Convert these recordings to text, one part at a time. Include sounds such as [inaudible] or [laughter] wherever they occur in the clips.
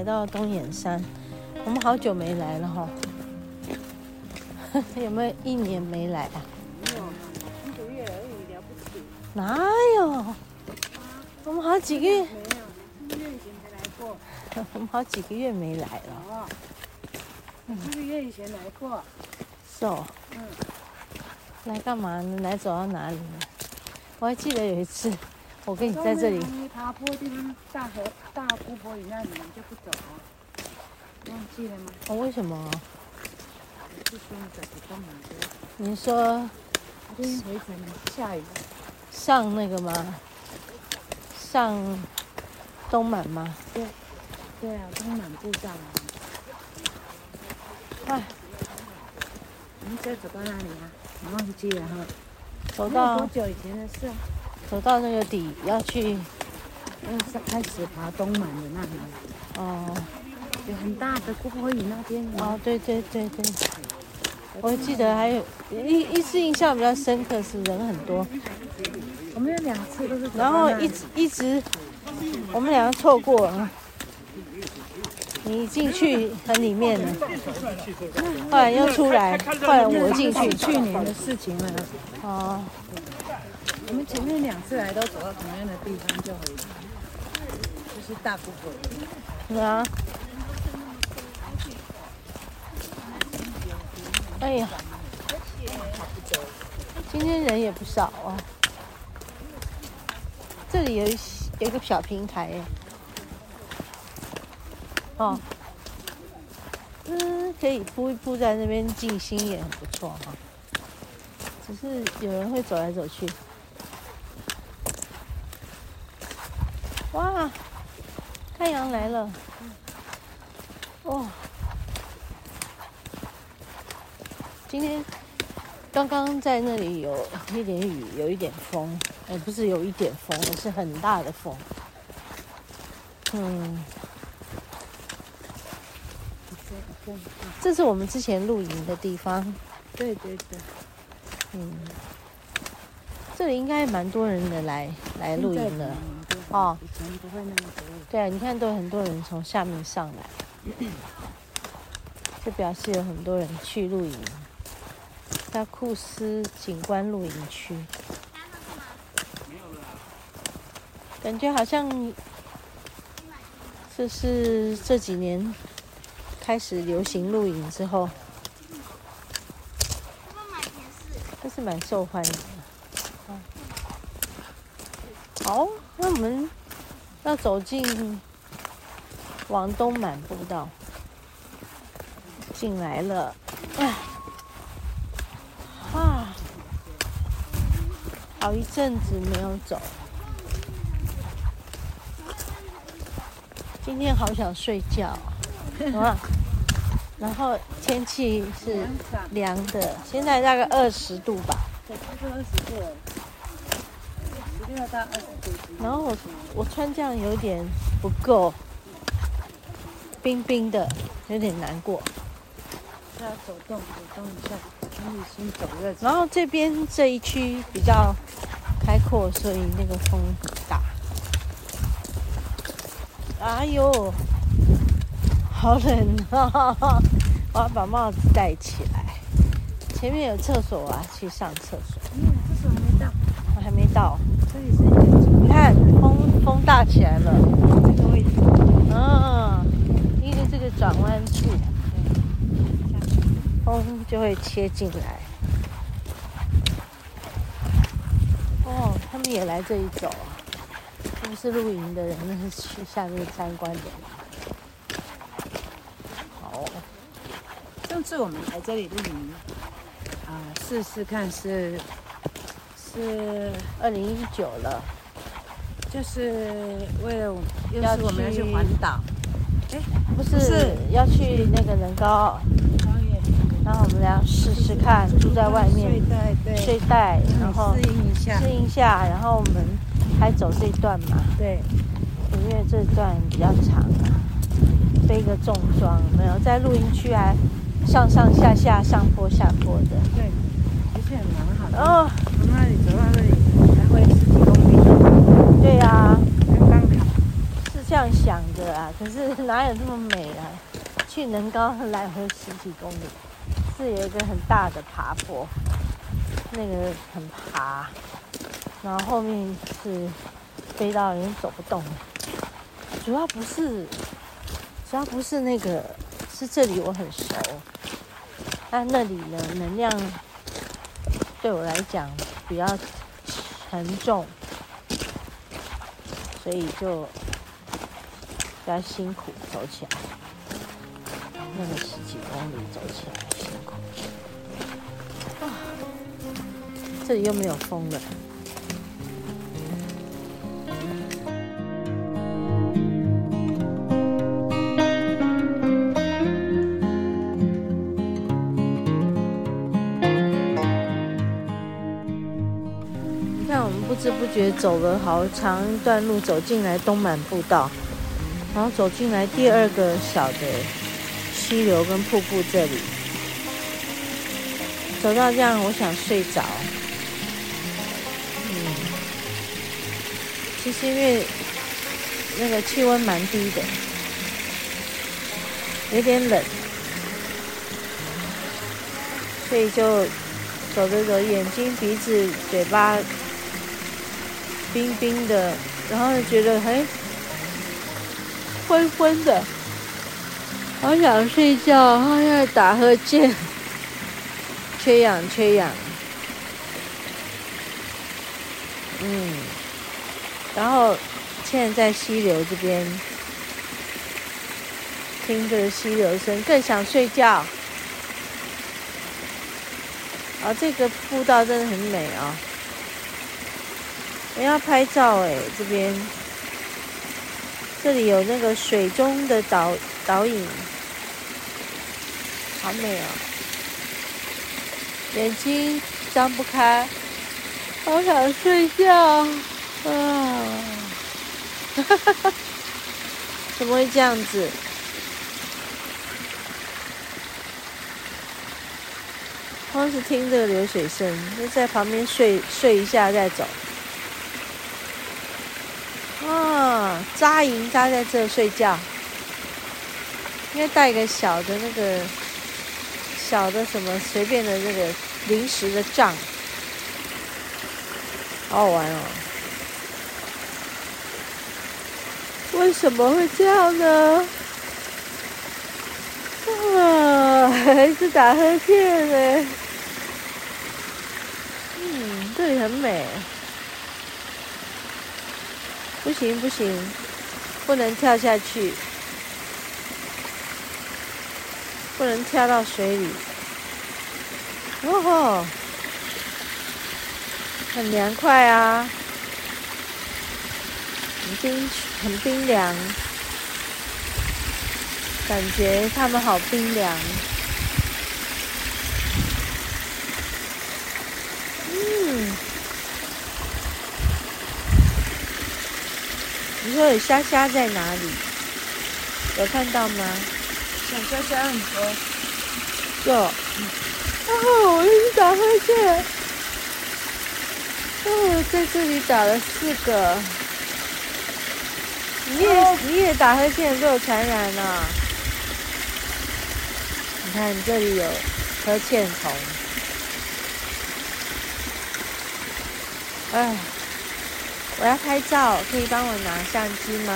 来到东眼山，我们好久没来了哈、哦，[laughs] 有没有一年没来啊？哪有？我们好几个月，[laughs] 我们好几个月没来了。一个月以前来过。是哦。嗯。来干嘛呢？来走到哪里呢？我还记得有一次，我跟你在这里。爬坡地方，大河、大湖泊里那里，你就不走了。忘记了吗？哦，为什么？是说你走不动了。你说。今天回程下雨。上那个吗？上东满吗？对，对啊，东满步道。哎，我们现在走到哪里啊？我忘记了哈。走到多久以前的事？走到那个底要去，要开始爬东门的那里。哦。有很大的姑婆屿那边。哦，对对对对。我记得还有一一次印象比较深刻是人很多。我们有两次都是，然后一直一直，我们两个错过了。你进去很里面了，后来又出来，后来我进去。去年的事情了。哦。我们前面两次来都走到同样的地方就回，就是大姑婆。是啊。哎呀。今天人也不少啊。这里有有一个小平台耶，哦，嗯，可以铺一铺在那边静心也很不错哈。只是有人会走来走去。哇，太阳来了，哦，今天。刚刚在那里有一点雨，有一点风，哎，不是有一点风，而是很大的风。嗯，这是我们之前露营的地方。对对对，嗯，这里应该蛮多人的来来露营的。哦，以前不会那么多。对啊，你看都有很多人从下面上来，就表示有很多人去露营。在库斯景观露营区，感觉好像这是这几年开始流行露营之后，这是蛮受欢迎的。好，那我们要走进往东满步道，进来了。啊好一阵子没有走，今天好想睡觉，[laughs] 啊，然后天气是凉的，现在大概二十度吧。对，差不多二十度。然后我我穿这样有点不够，冰冰的，有点难过。要走动，走动一下，可以先走热。然后这边这一区比较开阔，所以那个风很大。哎呦，好冷啊！[laughs] 我要把帽子戴起来。前面有厕所啊，去上厕所。嗯，厕所还没到，我还没到。看风风大起来了。这个位置。嗯，因为这个转弯处。风就会切进来。哦，他们也来这里走啊！不是露营的人，那是去下面参观的。好，上次我们来这里露营，啊，试试看是是二零一九了，就是为了我们要去环岛，哎，不是，是要去那个人高，然后我们俩试试看，住在外面睡袋，对，睡袋，然后适应一下，适应一下，然后我们还走这一段嘛，对，因为这段比较长啊，背个重装，没有在露营区还上上下下、上坡下坡的，对，而且蛮好的哦，从那里走到这里来回十几公里，对呀、啊。这样想的啊，可是 [laughs] 哪有这么美啊？去能高来回十几公里，是有一个很大的爬坡，那个很爬，然后后面是飞到人走不动了。主要不是，主要不是那个，是这里我很熟，但那里的能量对我来讲比较沉重，所以就。比较辛苦走起来，那个十几公里走起来辛苦。啊，这里又没有风了。你看，我们不知不觉走了好长一段路，走进来东满步道。然后走进来第二个小的溪流跟瀑布这里，走到这样，我想睡着。嗯，其实因为那个气温蛮低的，有点冷，所以就走着走，眼睛、鼻子、嘴巴冰冰的，然后觉得嘿。昏昏的，好想睡觉，好想打呵欠，缺氧缺氧。嗯，然后现在在溪流这边，听着溪流声，更想睡觉。啊，这个步道真的很美啊！我要拍照哎，这边。这里有那个水中的倒倒影，好美哦！眼睛张不开，好想睡觉啊！哈哈哈！怎么会这样子？光是听这个流水声，就在旁边睡睡一下再走。扎营扎在这睡觉，应该带一个小的那个小的什么随便的那个临时的帐，好好玩哦。为什么会这样呢？啊，还是打呵欠呢。嗯，这里很美。不行不行，不能跳下去，不能跳到水里。哦吼，很凉快啊，很冰，很冰凉，感觉他们好冰凉。嗯你说有虾虾在哪里？有看到吗？小虾虾很多。有。哦，我一直打呵欠。哦，在这里打了四个。你也、哦、你也打呵欠，被我传染了。你看你这里有呵欠虫。哎。我要拍照，可以帮我拿相机吗？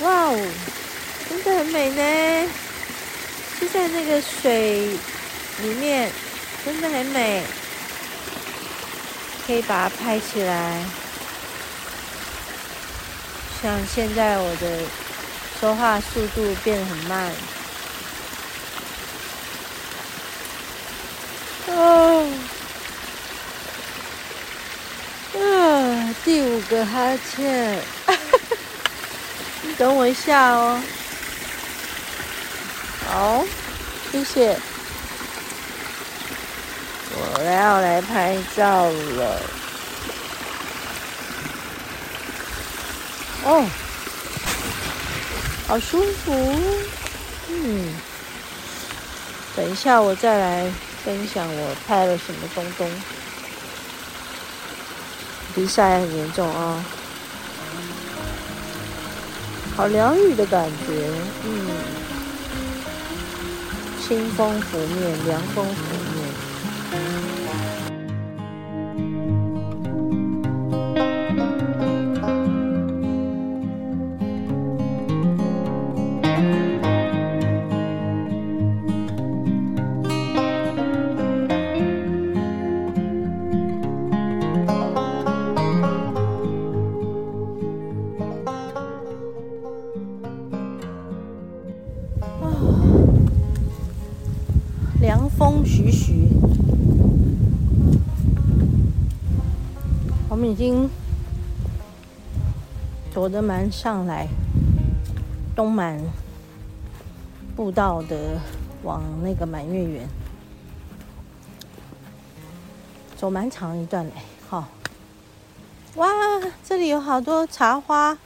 哇哦，真的很美呢！就在那个水里面，真的很美，可以把它拍起来。像现在我的说话速度变得很慢。哦，啊，第五个哈欠，你等我一下哦。好，谢谢。我要来拍照了。哦，好舒服。嗯，等一下我再来分享我拍了什么东东。鼻塞很严重啊，好凉雨的感觉，嗯，清风拂面，凉风拂面。已经走得蛮上来，东满步道的往那个满月园，走蛮长一段嘞，好，哇，这里有好多茶花，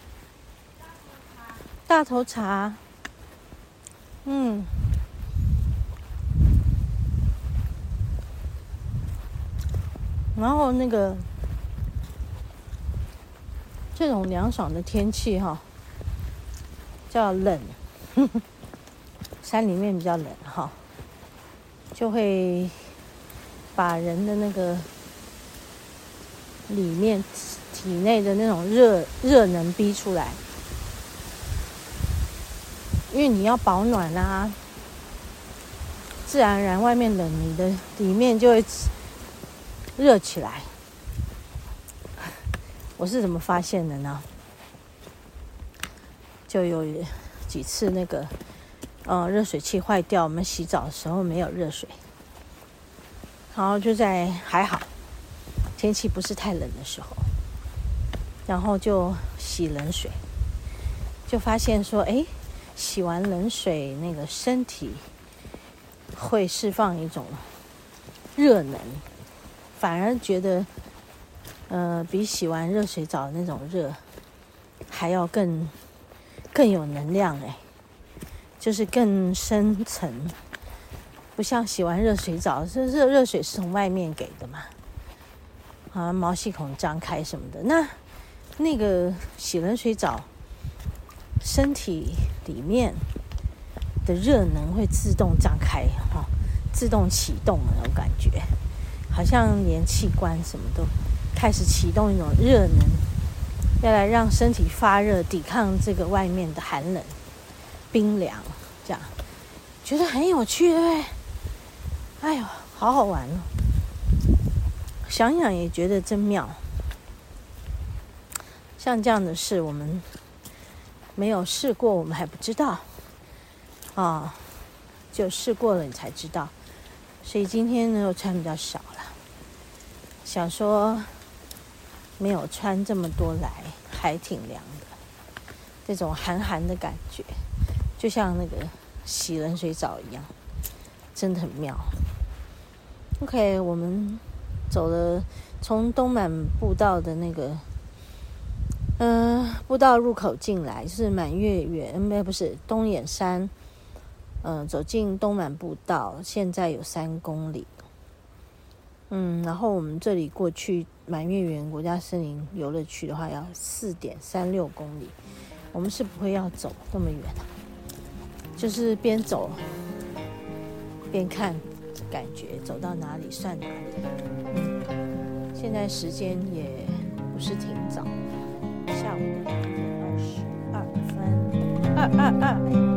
大头茶，嗯。然后那个这种凉爽的天气哈，叫冷，呵呵，山里面比较冷哈，就会把人的那个里面体内的那种热热能逼出来，因为你要保暖啊，自然而然外面冷，你的里面就会。热起来，我是怎么发现的呢？就有几次那个，呃，热水器坏掉，我们洗澡的时候没有热水，然后就在还好天气不是太冷的时候，然后就洗冷水，就发现说，哎，洗完冷水那个身体会释放一种热能。反而觉得，呃，比洗完热水澡那种热还要更更有能量哎，就是更深层，不像洗完热水澡，是热热水是从外面给的嘛，啊，毛细孔张开什么的，那那个洗冷水澡，身体里面的热能会自动张开哈，自动启动那种感觉。好像连器官什么都开始启动一种热能，要来让身体发热，抵抗这个外面的寒冷、冰凉，这样觉得很有趣，对不对？哎呦，好好玩哦！想想也觉得真妙。像这样的事，我们没有试过，我们还不知道啊。就试过了，你才知道。所以今天呢，我穿比较少了。想说没有穿这么多来，还挺凉的，这种寒寒的感觉，就像那个洗冷水澡一样，真的很妙。OK，我们走了从东满步道的那个，嗯、步道入口进来，是满月圆，没不是东眼山，嗯、呃，走进东满步道，现在有三公里。嗯，然后我们这里过去满月园国家森林游乐区的话，要四点三六公里。我们是不会要走那么远的，就是边走边看，感觉走到哪里算哪里。现在时间也不是挺早，下午两点二十二分，二二二。